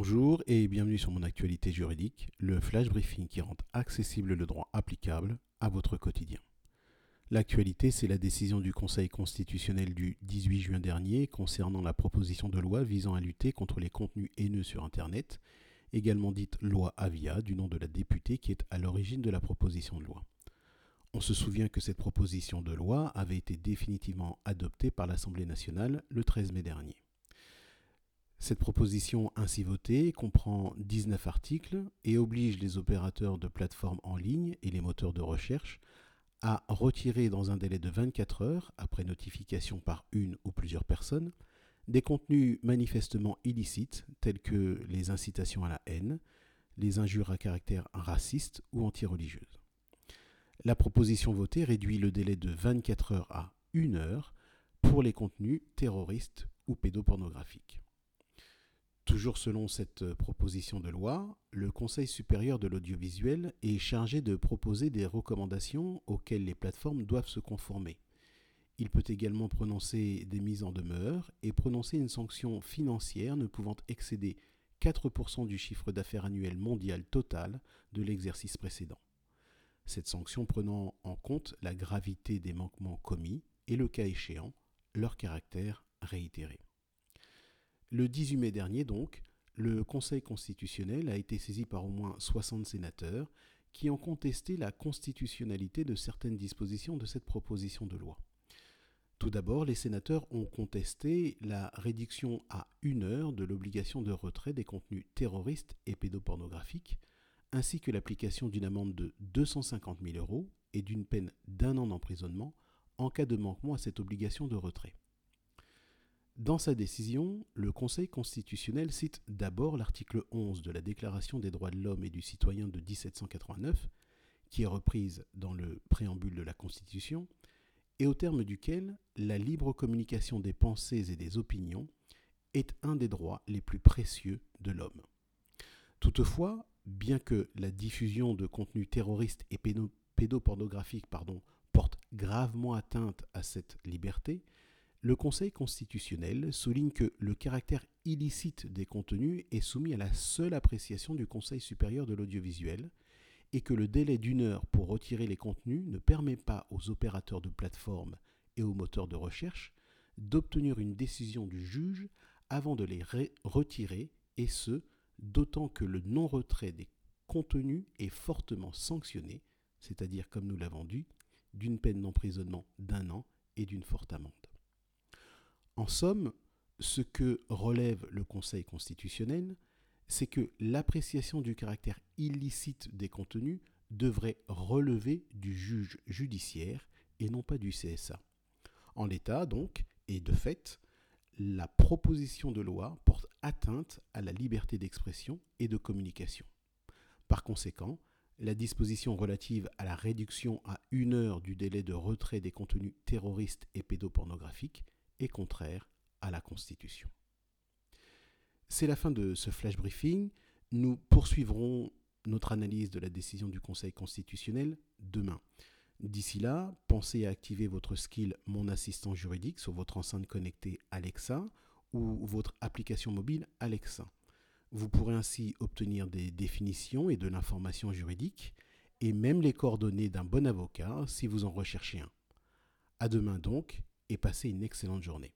Bonjour et bienvenue sur mon actualité juridique, le flash briefing qui rend accessible le droit applicable à votre quotidien. L'actualité, c'est la décision du Conseil constitutionnel du 18 juin dernier concernant la proposition de loi visant à lutter contre les contenus haineux sur Internet, également dite loi Avia du nom de la députée qui est à l'origine de la proposition de loi. On se souvient que cette proposition de loi avait été définitivement adoptée par l'Assemblée nationale le 13 mai dernier. Cette proposition ainsi votée comprend 19 articles et oblige les opérateurs de plateformes en ligne et les moteurs de recherche à retirer dans un délai de 24 heures, après notification par une ou plusieurs personnes, des contenus manifestement illicites tels que les incitations à la haine, les injures à caractère raciste ou anti-religieuse. La proposition votée réduit le délai de 24 heures à 1 heure pour les contenus terroristes ou pédopornographiques. Toujours selon cette euh, proposition de loi, le Conseil supérieur de l'audiovisuel est chargé de proposer des recommandations auxquelles les plateformes doivent se conformer. Il peut également prononcer des mises en demeure et prononcer une sanction financière ne pouvant excéder 4% du chiffre d'affaires annuel mondial total de l'exercice précédent. Cette sanction prenant en compte la gravité des manquements commis et le cas échéant, leur caractère réitéré. Le 18 mai dernier, donc, le Conseil constitutionnel a été saisi par au moins 60 sénateurs qui ont contesté la constitutionnalité de certaines dispositions de cette proposition de loi. Tout d'abord, les sénateurs ont contesté la réduction à une heure de l'obligation de retrait des contenus terroristes et pédopornographiques, ainsi que l'application d'une amende de 250 000 euros et d'une peine d'un an d'emprisonnement en cas de manquement à cette obligation de retrait. Dans sa décision, le Conseil constitutionnel cite d'abord l'article 11 de la Déclaration des droits de l'homme et du citoyen de 1789, qui est reprise dans le préambule de la Constitution, et au terme duquel la libre communication des pensées et des opinions est un des droits les plus précieux de l'homme. Toutefois, bien que la diffusion de contenus terroristes et pédopornographiques porte gravement atteinte à cette liberté, le Conseil constitutionnel souligne que le caractère illicite des contenus est soumis à la seule appréciation du Conseil supérieur de l'audiovisuel et que le délai d'une heure pour retirer les contenus ne permet pas aux opérateurs de plateforme et aux moteurs de recherche d'obtenir une décision du juge avant de les retirer, et ce, d'autant que le non-retrait des contenus est fortement sanctionné, c'est-à-dire, comme nous l'avons dit, d'une peine d'emprisonnement d'un an et d'une forte amende. En somme, ce que relève le Conseil constitutionnel, c'est que l'appréciation du caractère illicite des contenus devrait relever du juge judiciaire et non pas du CSA. En l'état, donc, et de fait, la proposition de loi porte atteinte à la liberté d'expression et de communication. Par conséquent, la disposition relative à la réduction à une heure du délai de retrait des contenus terroristes et pédopornographiques est contraire à la Constitution. C'est la fin de ce flash briefing. Nous poursuivrons notre analyse de la décision du Conseil constitutionnel demain. D'ici là, pensez à activer votre skill Mon assistant juridique sur votre enceinte connectée Alexa ou votre application mobile Alexa. Vous pourrez ainsi obtenir des définitions et de l'information juridique et même les coordonnées d'un bon avocat si vous en recherchez un. À demain donc et passez une excellente journée.